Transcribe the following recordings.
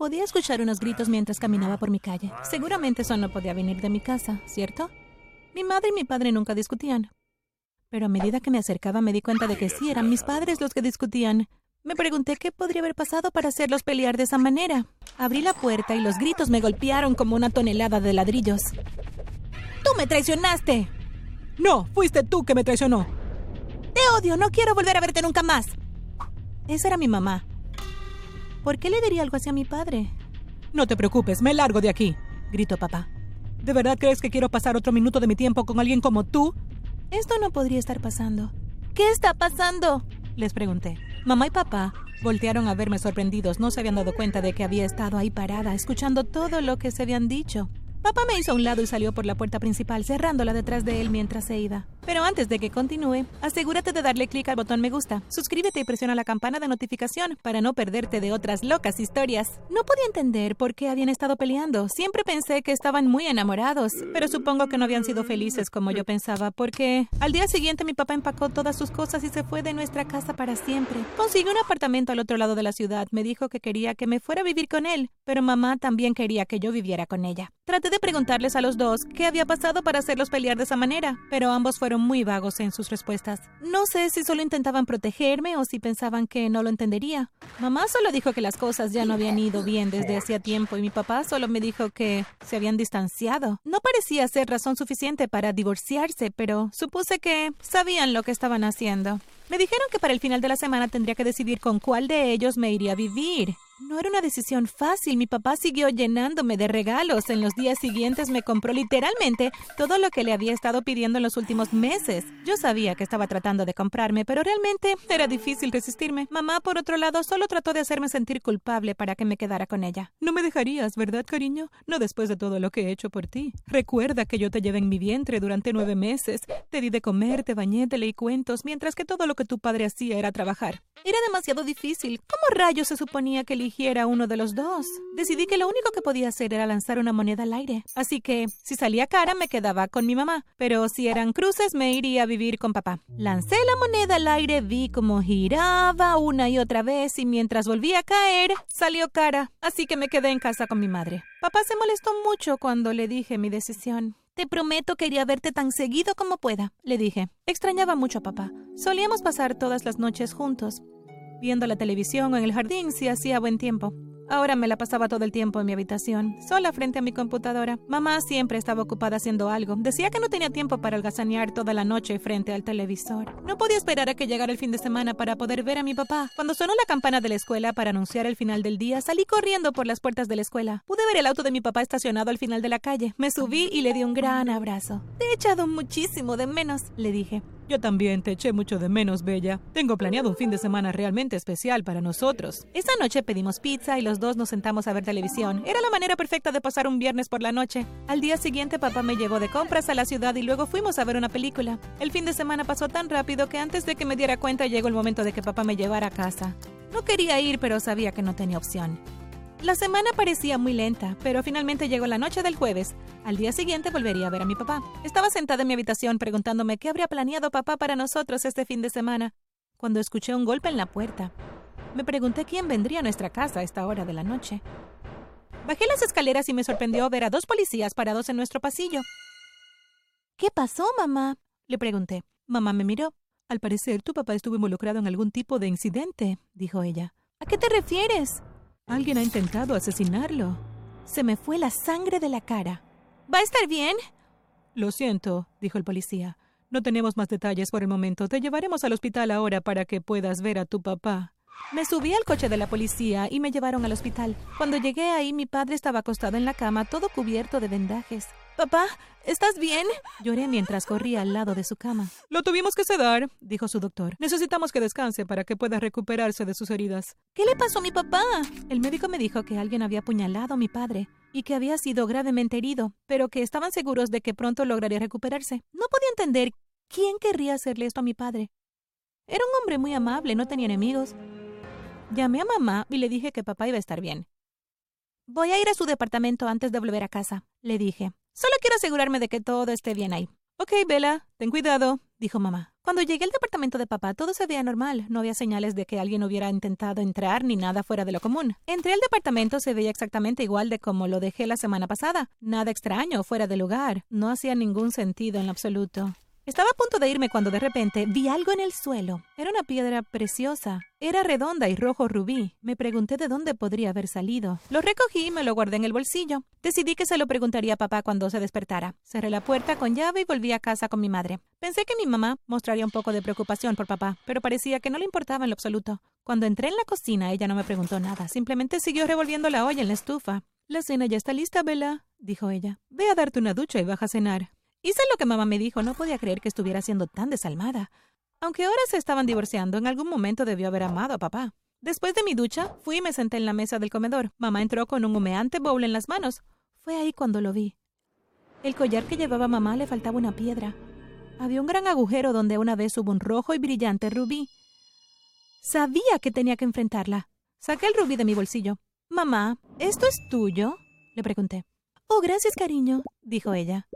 Podía escuchar unos gritos mientras caminaba por mi calle. Seguramente eso no podía venir de mi casa, ¿cierto? Mi madre y mi padre nunca discutían. Pero a medida que me acercaba me di cuenta de que sí eran mis padres los que discutían. Me pregunté qué podría haber pasado para hacerlos pelear de esa manera. Abrí la puerta y los gritos me golpearon como una tonelada de ladrillos. ¡Tú me traicionaste! No, fuiste tú que me traicionó. Te odio, no quiero volver a verte nunca más. Esa era mi mamá. ¿Por qué le diría algo así a mi padre? No te preocupes, me largo de aquí, gritó papá. ¿De verdad crees que quiero pasar otro minuto de mi tiempo con alguien como tú? Esto no podría estar pasando. ¿Qué está pasando? Les pregunté. Mamá y papá voltearon a verme sorprendidos. No se habían dado cuenta de que había estado ahí parada, escuchando todo lo que se habían dicho. Papá me hizo a un lado y salió por la puerta principal, cerrándola detrás de él mientras se iba. Pero antes de que continúe, asegúrate de darle clic al botón me gusta, suscríbete y presiona la campana de notificación para no perderte de otras locas historias. No podía entender por qué habían estado peleando. Siempre pensé que estaban muy enamorados, pero supongo que no habían sido felices como yo pensaba, porque al día siguiente mi papá empacó todas sus cosas y se fue de nuestra casa para siempre. Consiguió un apartamento al otro lado de la ciudad. Me dijo que quería que me fuera a vivir con él, pero mamá también quería que yo viviera con ella. Traté de preguntarles a los dos qué había pasado para hacerlos pelear de esa manera, pero ambos fueron muy vagos en sus respuestas. No sé si solo intentaban protegerme o si pensaban que no lo entendería. Mamá solo dijo que las cosas ya no habían ido bien desde hacía tiempo y mi papá solo me dijo que se habían distanciado. No parecía ser razón suficiente para divorciarse, pero supuse que sabían lo que estaban haciendo. Me dijeron que para el final de la semana tendría que decidir con cuál de ellos me iría a vivir. No era una decisión fácil. Mi papá siguió llenándome de regalos. En los días siguientes me compró literalmente todo lo que le había estado pidiendo en los últimos meses. Yo sabía que estaba tratando de comprarme, pero realmente era difícil resistirme. Mamá, por otro lado, solo trató de hacerme sentir culpable para que me quedara con ella. No me dejarías, ¿verdad, cariño? No después de todo lo que he hecho por ti. Recuerda que yo te llevé en mi vientre durante nueve meses. Te di de comer, te bañé, te leí cuentos, mientras que todo lo que tu padre hacía era trabajar. Era demasiado difícil. ¿Cómo rayos se suponía que eligiera uno de los dos? Decidí que lo único que podía hacer era lanzar una moneda al aire. Así que, si salía cara, me quedaba con mi mamá. Pero si eran cruces, me iría a vivir con papá. Lancé la moneda al aire, vi cómo giraba una y otra vez y mientras volvía a caer, salió cara. Así que me quedé en casa con mi madre. Papá se molestó mucho cuando le dije mi decisión. Te prometo que iría a verte tan seguido como pueda, le dije. Extrañaba mucho a papá. Solíamos pasar todas las noches juntos, viendo la televisión o en el jardín si hacía buen tiempo. Ahora me la pasaba todo el tiempo en mi habitación, sola frente a mi computadora. Mamá siempre estaba ocupada haciendo algo. Decía que no tenía tiempo para holgazanear toda la noche frente al televisor. No podía esperar a que llegara el fin de semana para poder ver a mi papá. Cuando sonó la campana de la escuela para anunciar el final del día, salí corriendo por las puertas de la escuela. Pude ver el auto de mi papá estacionado al final de la calle. Me subí y le di un gran abrazo. Te he echado muchísimo de menos, le dije. Yo también te eché mucho de menos, Bella. Tengo planeado un fin de semana realmente especial para nosotros. Esa noche pedimos pizza y los dos nos sentamos a ver televisión. Era la manera perfecta de pasar un viernes por la noche. Al día siguiente papá me llevó de compras a la ciudad y luego fuimos a ver una película. El fin de semana pasó tan rápido que antes de que me diera cuenta llegó el momento de que papá me llevara a casa. No quería ir, pero sabía que no tenía opción. La semana parecía muy lenta, pero finalmente llegó la noche del jueves. Al día siguiente volvería a ver a mi papá. Estaba sentada en mi habitación preguntándome qué habría planeado papá para nosotros este fin de semana, cuando escuché un golpe en la puerta. Me pregunté quién vendría a nuestra casa a esta hora de la noche. Bajé las escaleras y me sorprendió ver a dos policías parados en nuestro pasillo. ¿Qué pasó, mamá? le pregunté. Mamá me miró. Al parecer, tu papá estuvo involucrado en algún tipo de incidente, dijo ella. ¿A qué te refieres? Alguien ha intentado asesinarlo. Se me fue la sangre de la cara. ¿Va a estar bien? Lo siento, dijo el policía. No tenemos más detalles por el momento. Te llevaremos al hospital ahora para que puedas ver a tu papá. Me subí al coche de la policía y me llevaron al hospital. Cuando llegué ahí, mi padre estaba acostado en la cama, todo cubierto de vendajes. Papá, ¿estás bien? Lloré mientras corría al lado de su cama. Lo tuvimos que sedar, dijo su doctor. Necesitamos que descanse para que pueda recuperarse de sus heridas. ¿Qué le pasó a mi papá? El médico me dijo que alguien había apuñalado a mi padre y que había sido gravemente herido, pero que estaban seguros de que pronto lograría recuperarse. No podía entender quién querría hacerle esto a mi padre. Era un hombre muy amable, no tenía enemigos. Llamé a mamá y le dije que papá iba a estar bien. Voy a ir a su departamento antes de volver a casa, le dije. Solo quiero asegurarme de que todo esté bien ahí. Ok, Bella, ten cuidado, dijo mamá. Cuando llegué al departamento de papá, todo se veía normal. No había señales de que alguien hubiera intentado entrar ni nada fuera de lo común. Entré al departamento, se veía exactamente igual de como lo dejé la semana pasada. Nada extraño, fuera de lugar. No hacía ningún sentido en lo absoluto. Estaba a punto de irme cuando de repente vi algo en el suelo. Era una piedra preciosa. Era redonda y rojo rubí. Me pregunté de dónde podría haber salido. Lo recogí y me lo guardé en el bolsillo. Decidí que se lo preguntaría a papá cuando se despertara. Cerré la puerta con llave y volví a casa con mi madre. Pensé que mi mamá mostraría un poco de preocupación por papá, pero parecía que no le importaba en lo absoluto. Cuando entré en la cocina, ella no me preguntó nada. Simplemente siguió revolviendo la olla en la estufa. La cena ya está lista, Bella, dijo ella. Ve a darte una ducha y baja a cenar. Hice lo que mamá me dijo, no podía creer que estuviera siendo tan desalmada. Aunque ahora se estaban divorciando, en algún momento debió haber amado a papá. Después de mi ducha, fui y me senté en la mesa del comedor. Mamá entró con un humeante bowl en las manos. Fue ahí cuando lo vi. El collar que llevaba mamá le faltaba una piedra. Había un gran agujero donde una vez hubo un rojo y brillante rubí. Sabía que tenía que enfrentarla. Saqué el rubí de mi bolsillo. Mamá, ¿esto es tuyo? le pregunté. Oh, gracias, cariño, dijo ella.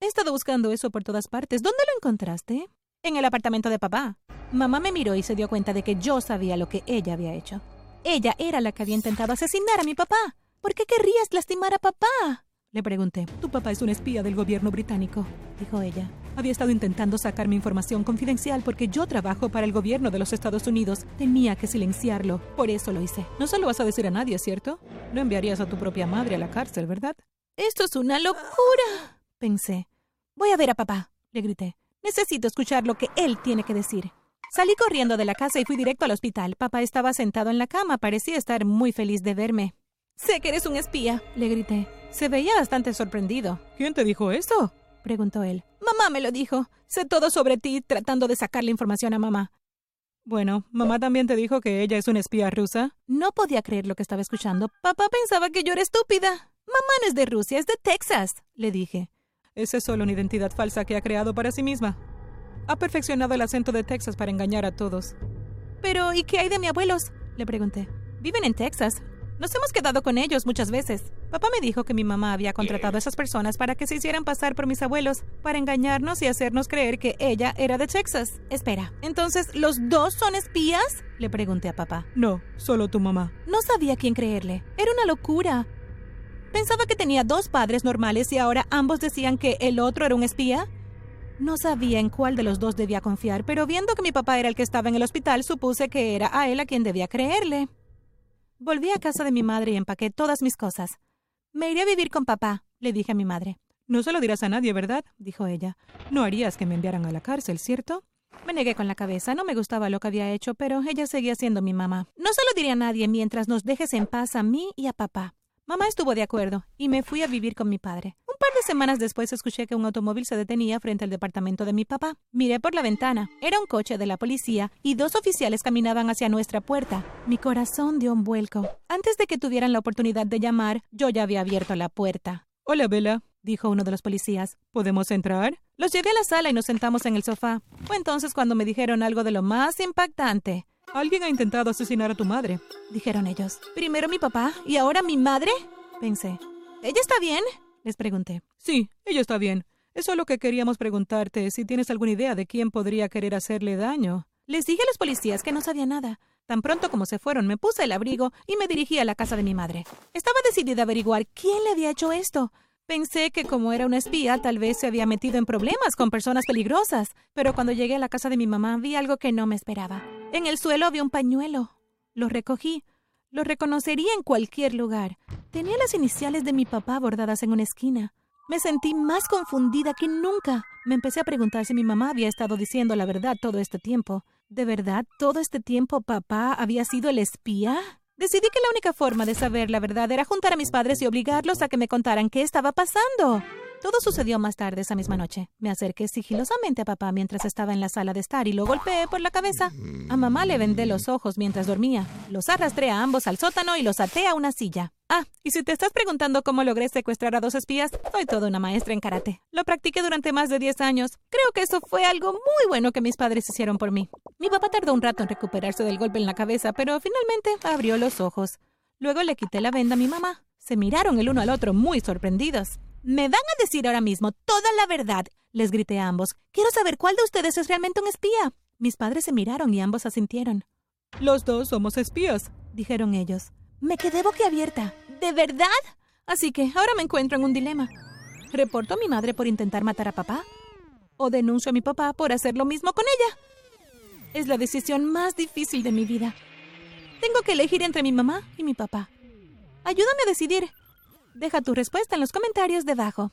He estado buscando eso por todas partes. ¿Dónde lo encontraste? En el apartamento de papá. Mamá me miró y se dio cuenta de que yo sabía lo que ella había hecho. Ella era la que había intentado asesinar a mi papá. ¿Por qué querrías lastimar a papá? Le pregunté. Tu papá es un espía del gobierno británico, dijo ella. Había estado intentando sacar mi información confidencial porque yo trabajo para el gobierno de los Estados Unidos. Tenía que silenciarlo. Por eso lo hice. No se lo vas a decir a nadie, ¿cierto? No enviarías a tu propia madre a la cárcel, ¿verdad? Esto es una locura pensé. Voy a ver a papá, le grité. Necesito escuchar lo que él tiene que decir. Salí corriendo de la casa y fui directo al hospital. Papá estaba sentado en la cama, parecía estar muy feliz de verme. Sé que eres un espía, le grité. Se veía bastante sorprendido. ¿Quién te dijo eso? preguntó él. Mamá me lo dijo. Sé todo sobre ti tratando de sacar la información a mamá. Bueno, mamá también te dijo que ella es una espía rusa. No podía creer lo que estaba escuchando. Papá pensaba que yo era estúpida. Mamá no es de Rusia, es de Texas, le dije. Esa es solo una identidad falsa que ha creado para sí misma. Ha perfeccionado el acento de Texas para engañar a todos. Pero, ¿y qué hay de mis abuelos? Le pregunté. Viven en Texas. Nos hemos quedado con ellos muchas veces. Papá me dijo que mi mamá había contratado a esas personas para que se hicieran pasar por mis abuelos, para engañarnos y hacernos creer que ella era de Texas. Espera, ¿entonces los dos son espías? Le pregunté a papá. No, solo tu mamá. No sabía quién creerle. Era una locura. Pensaba que tenía dos padres normales y ahora ambos decían que el otro era un espía. No sabía en cuál de los dos debía confiar, pero viendo que mi papá era el que estaba en el hospital, supuse que era a él a quien debía creerle. Volví a casa de mi madre y empaqué todas mis cosas. Me iré a vivir con papá, le dije a mi madre. No se lo dirás a nadie, ¿verdad? dijo ella. No harías que me enviaran a la cárcel, ¿cierto? Me negué con la cabeza. No me gustaba lo que había hecho, pero ella seguía siendo mi mamá. No se lo diré a nadie mientras nos dejes en paz a mí y a papá. Mamá estuvo de acuerdo y me fui a vivir con mi padre. Un par de semanas después escuché que un automóvil se detenía frente al departamento de mi papá. Miré por la ventana. Era un coche de la policía y dos oficiales caminaban hacia nuestra puerta. Mi corazón dio un vuelco. Antes de que tuvieran la oportunidad de llamar, yo ya había abierto la puerta. Hola, Bella, dijo uno de los policías. ¿Podemos entrar? Los llevé a la sala y nos sentamos en el sofá. Fue entonces cuando me dijeron algo de lo más impactante. Alguien ha intentado asesinar a tu madre, dijeron ellos. Primero mi papá y ahora mi madre, pensé. ¿Ella está bien? les pregunté. Sí, ella está bien. Es solo que queríamos preguntarte si tienes alguna idea de quién podría querer hacerle daño. Les dije a los policías que no sabía nada. Tan pronto como se fueron, me puse el abrigo y me dirigí a la casa de mi madre. Estaba decidida a averiguar quién le había hecho esto. Pensé que como era una espía, tal vez se había metido en problemas con personas peligrosas, pero cuando llegué a la casa de mi mamá vi algo que no me esperaba. En el suelo había un pañuelo. Lo recogí. Lo reconocería en cualquier lugar. Tenía las iniciales de mi papá bordadas en una esquina. Me sentí más confundida que nunca. Me empecé a preguntar si mi mamá había estado diciendo la verdad todo este tiempo. ¿De verdad todo este tiempo papá había sido el espía? Decidí que la única forma de saber la verdad era juntar a mis padres y obligarlos a que me contaran qué estaba pasando. Todo sucedió más tarde esa misma noche. Me acerqué sigilosamente a papá mientras estaba en la sala de estar y lo golpeé por la cabeza. A mamá le vendé los ojos mientras dormía. Los arrastré a ambos al sótano y los até a una silla. Ah, y si te estás preguntando cómo logré secuestrar a dos espías, soy toda una maestra en karate. Lo practiqué durante más de 10 años. Creo que eso fue algo muy bueno que mis padres hicieron por mí. Mi papá tardó un rato en recuperarse del golpe en la cabeza, pero finalmente abrió los ojos. Luego le quité la venda a mi mamá. Se miraron el uno al otro muy sorprendidos. Me van a decir ahora mismo toda la verdad. Les grité a ambos. Quiero saber cuál de ustedes es realmente un espía. Mis padres se miraron y ambos asintieron. Los dos somos espías, dijeron ellos. Me quedé boquiabierta. ¿De verdad? Así que ahora me encuentro en un dilema. ¿Reporto a mi madre por intentar matar a papá? ¿O denuncio a mi papá por hacer lo mismo con ella? Es la decisión más difícil de mi vida. Tengo que elegir entre mi mamá y mi papá. Ayúdame a decidir. Deja tu respuesta en los comentarios debajo.